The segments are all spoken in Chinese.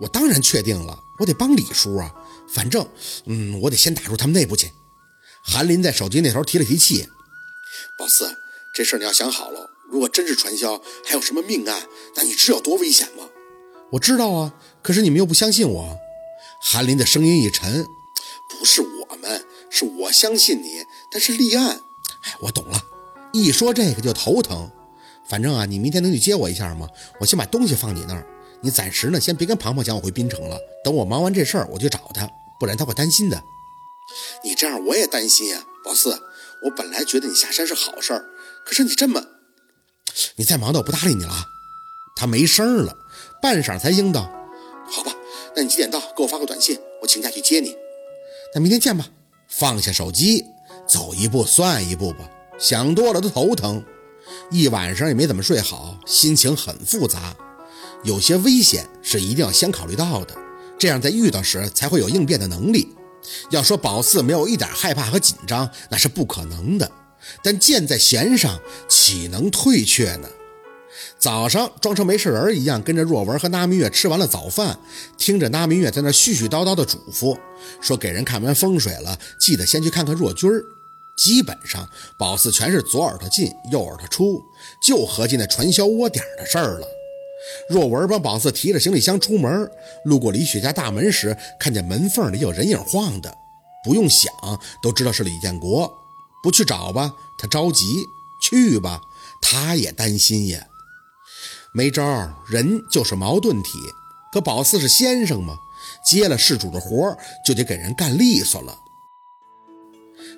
我当然确定了，我得帮李叔啊。反正，嗯，我得先打入他们内部去。韩林在手机那头提了提气：“宝四，这事儿你要想好了。如果真是传销，还有什么命案，那你知道多危险吗？”我知道啊，可是你们又不相信我。韩林的声音一沉：“不是我们，是我相信你，但是立案……哎，我懂了。一说这个就头疼。反正啊，你明天能去接我一下吗？我先把东西放你那儿。你暂时呢，先别跟庞庞讲我回滨城了。等我忙完这事儿，我去找他，不然他会担心的。你这样我也担心呀，宝四。我本来觉得你下山是好事儿，可是你这么 你再忙到我不搭理你了。他没声了。半晌才应道：“好吧，那你几点到？给我发个短信，我请假去接你。那明天见吧。”放下手机，走一步算一步吧。想多了都头疼，一晚上也没怎么睡好，心情很复杂。有些危险是一定要先考虑到的，这样在遇到时才会有应变的能力。要说宝四没有一点害怕和紧张，那是不可能的。但箭在弦上，岂能退却呢？早上装成没事人一样，跟着若文和那明月吃完了早饭，听着那明月在那絮絮叨叨的嘱咐，说给人看完风水了，记得先去看看若君儿。基本上宝四全是左耳朵进右耳朵出，就合计那传销窝点的事儿了。若文帮宝四提着行李箱出门，路过李雪家大门时，看见门缝里有人影晃的，不用想都知道是李建国。不去找吧，他着急；去吧，他也担心呀。没招，人就是矛盾体。可宝四是先生嘛，接了事主的活就得给人干利索了。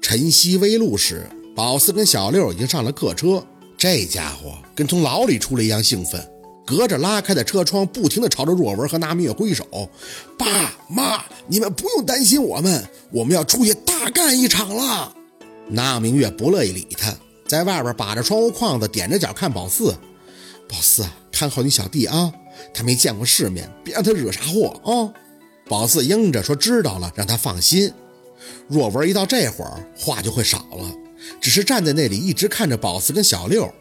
晨曦微露时，宝四跟小六已经上了客车。这家伙跟从牢里出来一样兴奋，隔着拉开的车窗，不停地朝着若文和那明月挥手：“爸妈，你们不用担心我们，我们要出去大干一场了。”那明月不乐意理他，在外边把着窗户框子，踮着脚看宝四。宝四，看好你小弟啊，他没见过世面，别让他惹啥祸啊！宝四应着说知道了，让他放心。若文一到这会儿，话就会少了，只是站在那里一直看着宝四跟小六。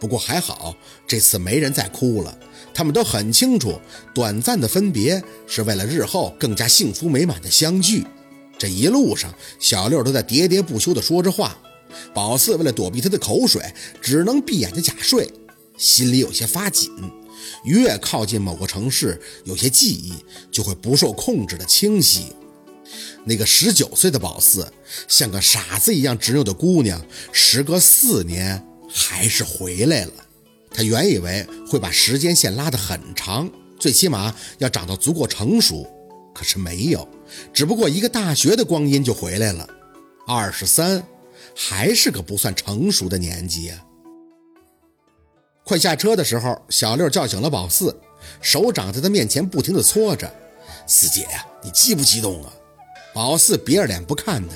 不过还好，这次没人再哭了，他们都很清楚，短暂的分别是为了日后更加幸福美满的相聚。这一路上，小六都在喋喋不休地说着话，宝四为了躲避他的口水，只能闭眼睛假睡。心里有些发紧，越靠近某个城市，有些记忆就会不受控制的清晰。那个十九岁的宝四，像个傻子一样执拗的姑娘，时隔四年还是回来了。他原以为会把时间线拉得很长，最起码要长到足够成熟，可是没有，只不过一个大学的光阴就回来了。二十三，还是个不算成熟的年纪呀。快下车的时候，小六叫醒了宝四，手掌在他面前不停地搓着。四姐呀，你激不激动啊？宝四别着脸不看他，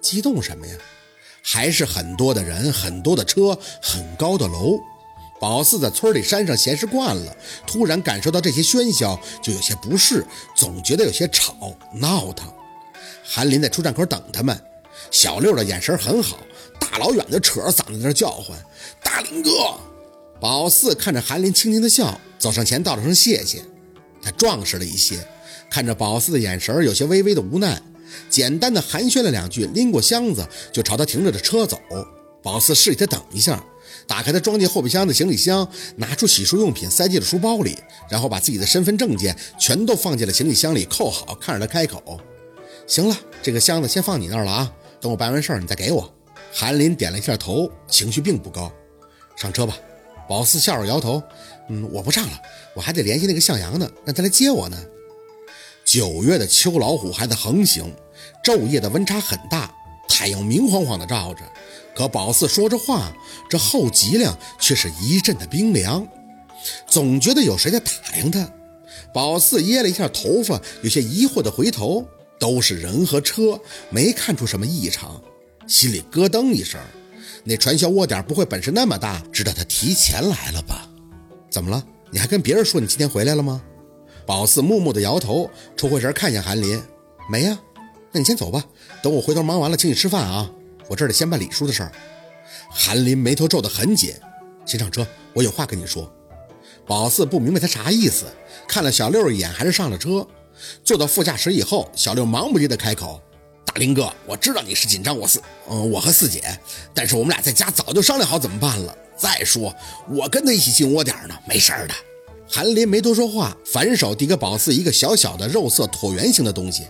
激动什么呀？还是很多的人，很多的车，很高的楼。宝四在村里山上闲适惯了，突然感受到这些喧嚣，就有些不适，总觉得有些吵闹腾。韩林在出站口等他们，小六的眼神很好，大老远的扯着嗓子在那叫唤：“大林哥！”宝四看着韩林，轻轻的笑，走上前道了声谢谢。他壮实了一些，看着宝四的眼神有些微微的无奈，简单的寒暄了两句，拎过箱子就朝他停着的车走。宝四示意他等一下，打开他装进后备箱的行李箱，拿出洗漱用品塞进了书包里，然后把自己的身份证件全都放进了行李箱里，扣好，看着他开口：“行了，这个箱子先放你那儿了啊，等我办完事儿你再给我。”韩林点了一下头，情绪并不高，上车吧。宝四笑着摇头：“嗯，我不上了，我还得联系那个向阳呢，让他来接我呢。”九月的秋老虎还在横行，昼夜的温差很大，太阳明晃晃的照着。可宝四说着话，这后脊梁却是一阵的冰凉，总觉得有谁在打量他。宝四掖了一下头发，有些疑惑的回头，都是人和车，没看出什么异常，心里咯噔一声。那传销窝点不会本事那么大，知道他提前来了吧？怎么了？你还跟别人说你今天回来了吗？宝四木木的摇头，抽回神看向韩林，没呀。那你先走吧，等我回头忙完了请你吃饭啊。我这儿得先办李叔的事儿。韩林眉头皱得很紧，先上车，我有话跟你说。宝四不明白他啥意思，看了小六一眼，还是上了车。坐到副驾驶以后，小六忙不迭地开口：“大林哥，我知道你是紧张我四，嗯，我和四姐，但是我们俩在家早就商量好怎么办了。再说我跟他一起进窝点呢，没事的。”韩林没多说话，反手递给宝四一个小小的肉色椭圆形的东西，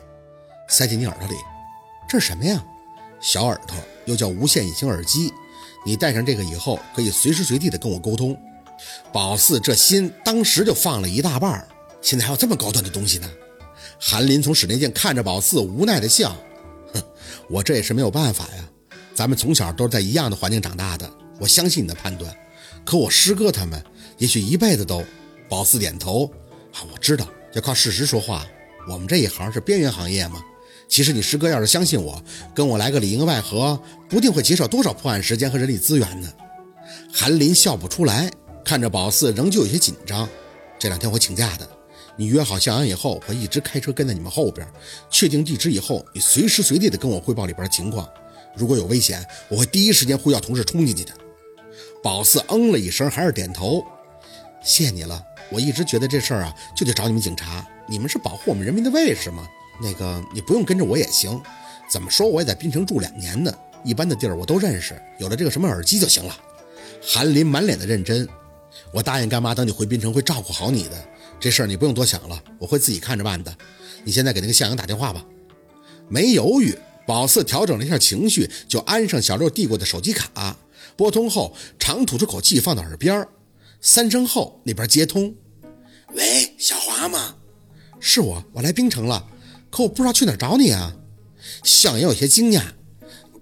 塞进你耳朵里。这是什么呀？小耳朵，又叫无线隐形耳机。你戴上这个以后，可以随时随地的跟我沟通。宝四这心当时就放了一大半现在还有这么高端的东西呢。韩林从室内镜看着宝四，无奈的笑：“哼，我这也是没有办法呀。咱们从小都是在一样的环境长大的，我相信你的判断。可我师哥他们，也许一辈子都……”宝四点头：“啊，我知道，要靠事实说话。我们这一行是边缘行业嘛。其实你师哥要是相信我，跟我来个里应外合，不定会减少多少破案时间和人力资源呢。”韩林笑不出来，看着宝四仍旧有些紧张。这两天我请假的。你约好向阳以后，我一直开车跟在你们后边。确定地址以后，你随时随地的跟我汇报里边的情况。如果有危险，我会第一时间呼叫同事冲进去的。宝四嗯了一声，还是点头。谢谢你了。我一直觉得这事儿啊，就得找你们警察。你们是保护我们人民的卫士吗？那个，你不用跟着我也行。怎么说，我也在滨城住两年呢，一般的地儿我都认识。有了这个什么耳机就行了。韩林满脸的认真。我答应干妈，等你回滨城会照顾好你的。这事儿你不用多想了，我会自己看着办的。你现在给那个向阳打电话吧。没犹豫，宝四调整了一下情绪，就安上小六递过的手机卡，拨通后长吐出口气，放到耳边。三声后，那边接通。喂，小华吗？是我，我来槟城了，可我不知道去哪儿找你啊。相爷有些惊讶。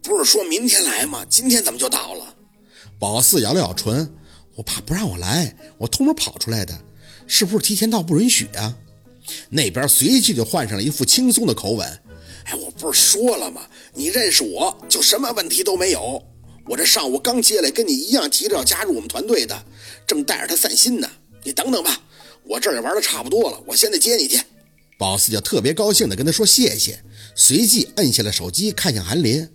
不是说明天来吗？今天怎么就到了？宝四咬了咬唇，我怕不让我来，我偷摸跑出来的。是不是提前到不允许啊？那边随即就换上了一副轻松的口吻。哎，我不是说了吗？你认识我就什么问题都没有。我这上午刚接来，跟你一样急着要加入我们团队的，正带着他散心呢。你等等吧，我这儿也玩的差不多了，我现在接你去。宝四就特别高兴的跟他说谢谢，随即摁下了手机，看向韩林。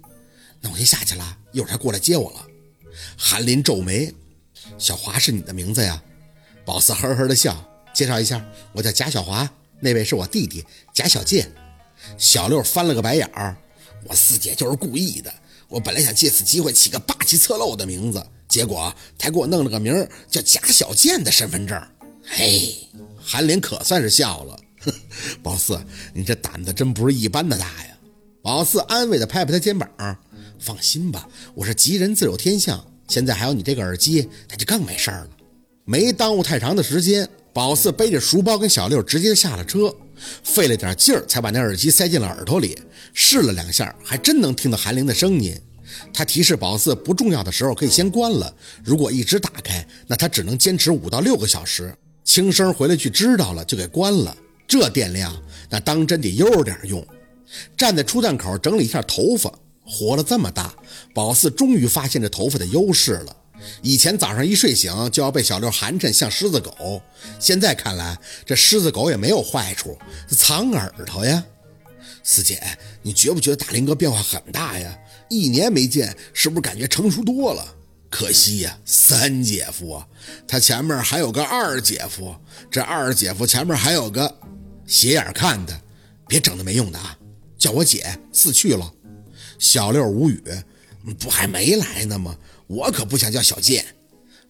那我先下去了，一会儿他过来接我了。韩林皱眉，小华是你的名字呀？宝四呵呵的笑，介绍一下，我叫贾小华，那位是我弟弟贾小健。小六翻了个白眼儿，我四姐就是故意的，我本来想借此机会起个霸气侧漏的名字，结果他给我弄了个名叫贾小健的身份证。嘿，韩林可算是笑了，宝四，你这胆子真不是一般的大呀。宝四安慰的拍拍他肩膀，放心吧，我是吉人自有天相，现在还有你这个耳机，那就更没事了。没耽误太长的时间，宝四背着书包跟小六直接下了车，费了点劲儿才把那耳机塞进了耳朵里，试了两下，还真能听到韩玲的声音。他提示宝四，不重要的时候可以先关了，如果一直打开，那他只能坚持五到六个小时。轻声回了句“知道了”，就给关了。这电量，那当真得悠着点用。站在出站口整理一下头发，活了这么大，宝四终于发现这头发的优势了。以前早上一睡醒就要被小六寒碜，像狮子狗。现在看来，这狮子狗也没有坏处，藏耳朵呀。四姐，你觉不觉得大林哥变化很大呀？一年没见，是不是感觉成熟多了？可惜呀，三姐夫，他前面还有个二姐夫，这二姐夫前面还有个斜眼看的。别整那没用的啊！叫我姐，四去了。小六无语，不还没来呢吗？我可不想叫小贱，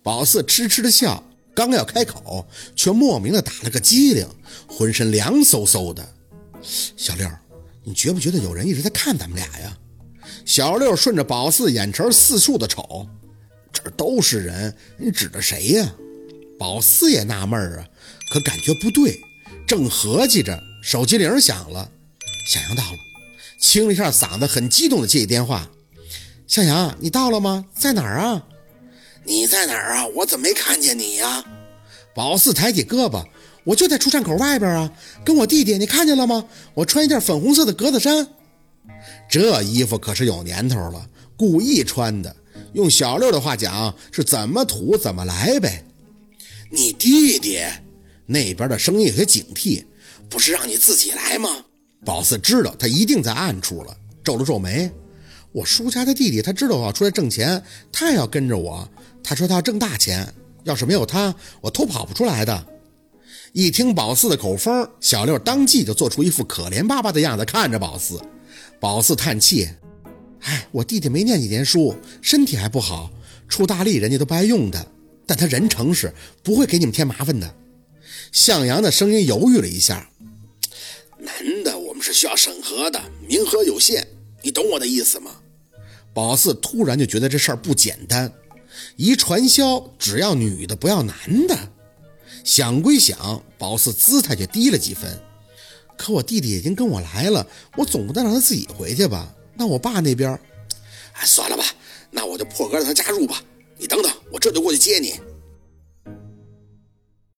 宝四痴痴的笑，刚要开口，却莫名的打了个激灵，浑身凉飕飕的。小六，你觉不觉得有人一直在看咱们俩呀？小六顺着宝四眼神四处的瞅，这都是人，你指着谁呀？宝四也纳闷啊，可感觉不对，正合计着，手机铃响了，向阳到了，清了一下嗓子，很激动的接起电话。向阳，你到了吗？在哪儿啊？你在哪儿啊？我怎么没看见你呀？宝四抬起胳膊，我就在出站口外边啊，跟我弟弟，你看见了吗？我穿一件粉红色的格子衫，这衣服可是有年头了，故意穿的。用小六的话讲，是怎么土怎么来呗。你弟弟那边的声音有些警惕，不是让你自己来吗？宝四知道他一定在暗处了，皱了皱眉。我叔家的弟弟，他知道我要出来挣钱，他也要跟着我。他说他要挣大钱，要是没有他，我偷跑不出来的。一听宝四的口风，小六当即就做出一副可怜巴巴的样子看着宝四。宝四叹气：“哎，我弟弟没念几年书，身体还不好，出大力人家都不爱用他。但他人诚实，不会给你们添麻烦的。”向阳的声音犹豫了一下：“男的我们是需要审核的，名额有限，你懂我的意思吗？”宝四突然就觉得这事儿不简单，一传销只要女的不要男的。想归想，宝四姿态就低了几分。可我弟弟已经跟我来了，我总不能让他自己回去吧？那我爸那边，哎，算了吧，那我就破格让他加入吧。你等等，我这就过去接你。